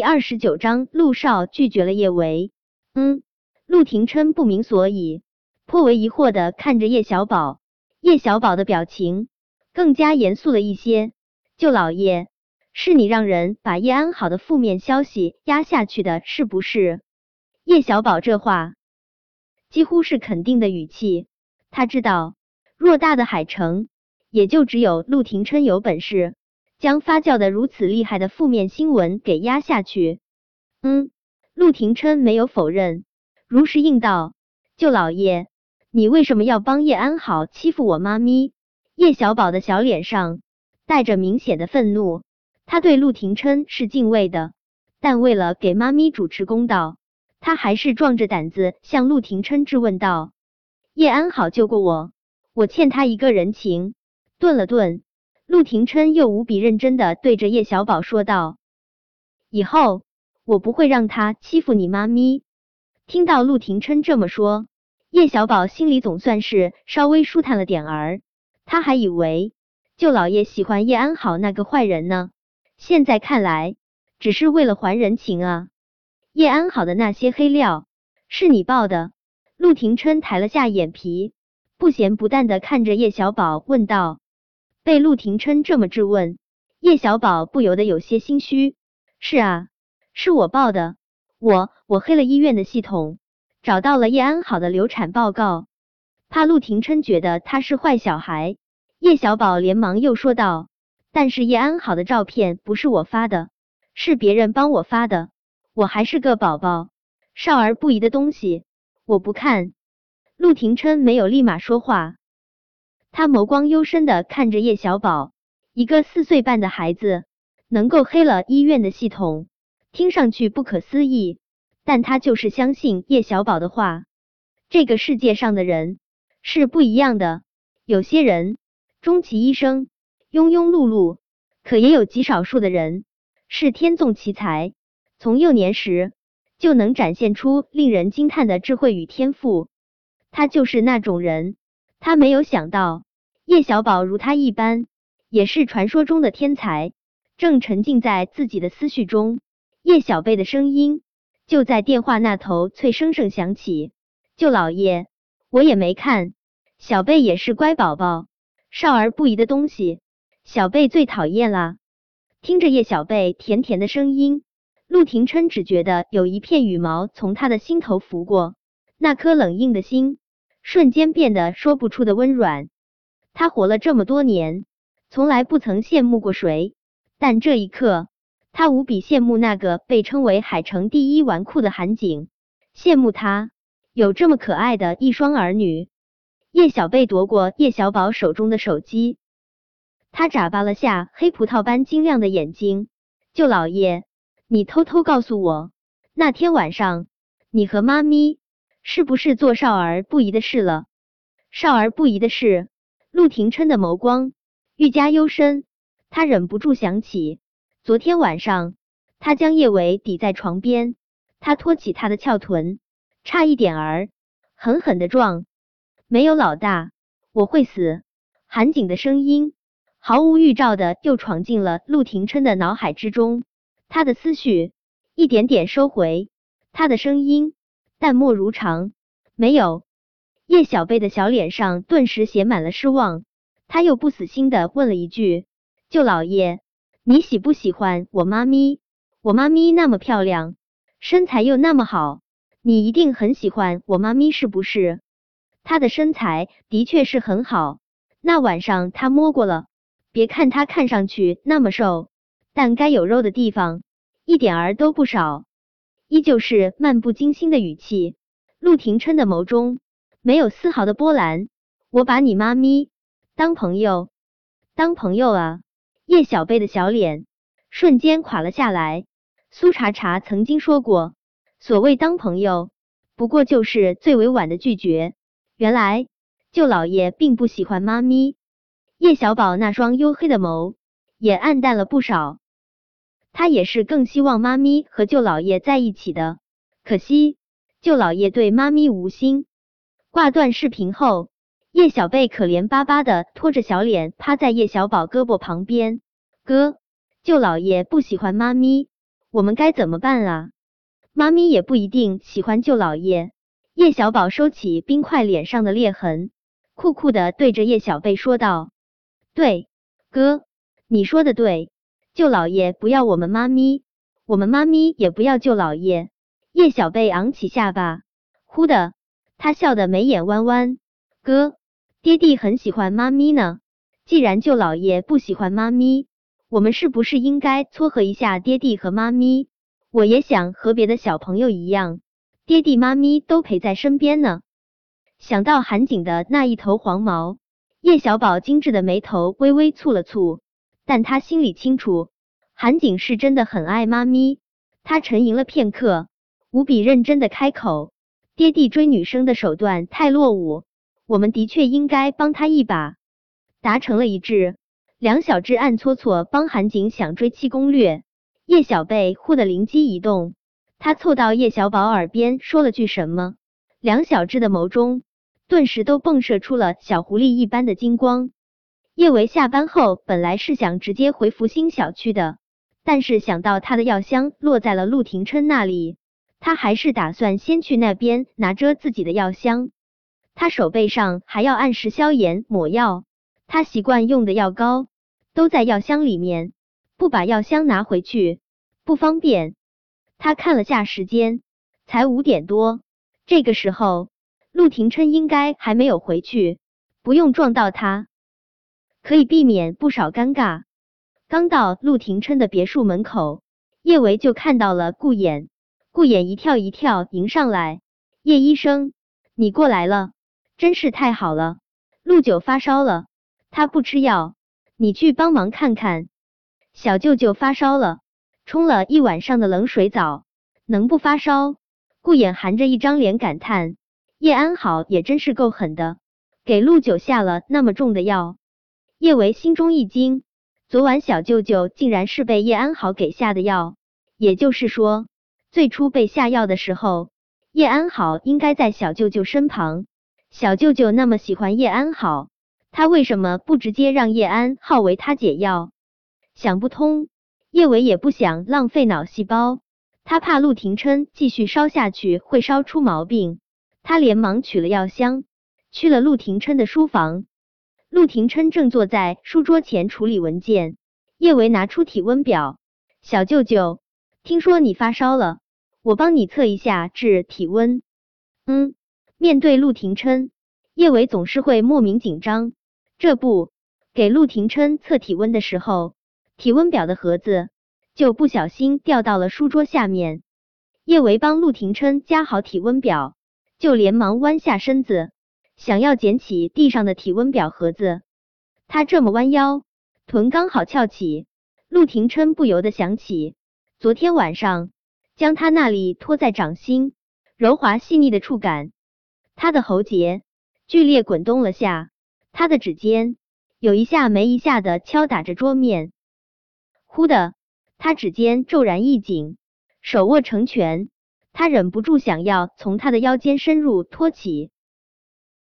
第二十九章，陆少拒绝了叶维。嗯，陆廷琛不明所以，颇为疑惑的看着叶小宝。叶小宝的表情更加严肃了一些。舅老爷，是你让人把叶安好的负面消息压下去的，是不是？叶小宝这话几乎是肯定的语气。他知道，偌大的海城，也就只有陆廷琛有本事。将发酵的如此厉害的负面新闻给压下去。嗯，陆廷琛没有否认，如实应道：“舅老爷，你为什么要帮叶安好欺负我妈咪？”叶小宝的小脸上带着明显的愤怒，他对陆廷琛是敬畏的，但为了给妈咪主持公道，他还是壮着胆子向陆廷琛质问道：“叶安好救过我，我欠他一个人情。”顿了顿。陆廷琛又无比认真的对着叶小宝说道：“以后我不会让他欺负你妈咪。”听到陆廷琛这么说，叶小宝心里总算是稍微舒坦了点儿。他还以为舅老爷喜欢叶安好那个坏人呢，现在看来只是为了还人情啊。叶安好的那些黑料是你爆的？陆廷琛抬了下眼皮，不咸不淡的看着叶小宝问道。被陆廷琛这么质问，叶小宝不由得有些心虚。是啊，是我报的，我我黑了医院的系统，找到了叶安好的流产报告，怕陆廷琛觉得他是坏小孩。叶小宝连忙又说道：“但是叶安好的照片不是我发的，是别人帮我发的，我还是个宝宝，少儿不宜的东西，我不看。”陆廷琛没有立马说话。他眸光幽深的看着叶小宝，一个四岁半的孩子能够黑了医院的系统，听上去不可思议，但他就是相信叶小宝的话。这个世界上的人是不一样的，有些人终其一生庸庸碌碌，可也有极少数的人是天纵奇才，从幼年时就能展现出令人惊叹的智慧与天赋。他就是那种人。他没有想到叶小宝如他一般，也是传说中的天才。正沉浸在自己的思绪中，叶小贝的声音就在电话那头脆生生响起：“舅老爷，我也没看，小贝也是乖宝宝，少儿不宜的东西，小贝最讨厌啦。”听着叶小贝甜甜的声音，陆廷琛只觉得有一片羽毛从他的心头拂过，那颗冷硬的心。瞬间变得说不出的温软。他活了这么多年，从来不曾羡慕过谁，但这一刻，他无比羡慕那个被称为海城第一纨绔的韩景，羡慕他有这么可爱的一双儿女。叶小贝夺过叶小宝手中的手机，他眨巴了下黑葡萄般晶亮的眼睛：“舅老爷，你偷偷告诉我，那天晚上你和妈咪。”是不是做少儿不宜的事了？少儿不宜的事，陆廷琛的眸光愈加幽深。他忍不住想起昨天晚上，他将叶伟抵在床边，他托起他的翘臀，差一点儿狠狠的撞。没有老大，我会死。韩景的声音毫无预兆的又闯进了陆廷琛的脑海之中，他的思绪一点点收回，他的声音。淡漠如常，没有。叶小贝的小脸上顿时写满了失望。他又不死心的问了一句：“舅老爷，你喜不喜欢我妈咪？我妈咪那么漂亮，身材又那么好，你一定很喜欢我妈咪是不是？”她的身材的确是很好，那晚上他摸过了。别看她看上去那么瘦，但该有肉的地方一点儿都不少。依旧是漫不经心的语气，陆廷琛的眸中没有丝毫的波澜。我把你妈咪当朋友，当朋友啊！叶小贝的小脸瞬间垮了下来。苏茶茶曾经说过，所谓当朋友，不过就是最委婉的拒绝。原来舅老爷并不喜欢妈咪。叶小宝那双黝黑的眸也暗淡了不少。他也是更希望妈咪和舅老爷在一起的，可惜舅老爷对妈咪无心。挂断视频后，叶小贝可怜巴巴的拖着小脸趴在叶小宝胳膊旁边。哥，舅老爷不喜欢妈咪，我们该怎么办啊？妈咪也不一定喜欢舅老爷。叶小宝收起冰块脸上的裂痕，酷酷的对着叶小贝说道：“对，哥，你说的对，舅老爷不要我们妈咪，我们妈咪也不要舅老爷。”叶小贝昂起下巴，忽的，他笑得眉眼弯弯。哥，爹地很喜欢妈咪呢。既然舅老爷不喜欢妈咪，我们是不是应该撮合一下爹地和妈咪？我也想和别的小朋友一样，爹地妈咪都陪在身边呢。想到韩景的那一头黄毛，叶小宝精致的眉头微微蹙了蹙，但他心里清楚，韩景是真的很爱妈咪。他沉吟了片刻。无比认真的开口：“爹地追女生的手段太落伍，我们的确应该帮他一把。”达成了一致，梁小志暗搓搓帮韩景想追妻攻略。叶小贝忽的灵机一动，他凑到叶小宝耳边说了句什么，梁小志的眸中顿时都迸射出了小狐狸一般的金光。叶维下班后本来是想直接回福星小区的，但是想到他的药箱落在了陆廷琛那里。他还是打算先去那边拿着自己的药箱，他手背上还要按时消炎抹药，他习惯用的药膏都在药箱里面，不把药箱拿回去不方便。他看了下时间，才五点多，这个时候陆廷琛应该还没有回去，不用撞到他，可以避免不少尴尬。刚到陆廷琛的别墅门口，叶维就看到了顾衍。顾衍一跳一跳迎上来，叶医生，你过来了，真是太好了。陆九发烧了，他不吃药，你去帮忙看看。小舅舅发烧了，冲了一晚上的冷水澡，能不发烧？顾衍含着一张脸感叹：叶安好也真是够狠的，给陆九下了那么重的药。叶维心中一惊，昨晚小舅舅竟然是被叶安好给下的药，也就是说。最初被下药的时候，叶安好应该在小舅舅身旁。小舅舅那么喜欢叶安好，他为什么不直接让叶安好为他解药？想不通。叶伟也不想浪费脑细胞，他怕陆廷琛继续烧下去会烧出毛病。他连忙取了药箱，去了陆廷琛的书房。陆廷琛正坐在书桌前处理文件，叶维拿出体温表，小舅舅。听说你发烧了，我帮你测一下治体温。嗯，面对陆廷琛，叶伟总是会莫名紧张。这不，给陆廷琛测体温的时候，体温表的盒子就不小心掉到了书桌下面。叶维帮陆廷琛夹好体温表，就连忙弯下身子，想要捡起地上的体温表盒子。他这么弯腰，臀刚好翘起，陆廷琛不由得想起。昨天晚上，将他那里托在掌心，柔滑细腻的触感，他的喉结剧烈滚动了下，他的指尖有一下没一下的敲打着桌面。忽的，他指尖骤然一紧，手握成拳，他忍不住想要从他的腰间深入托起。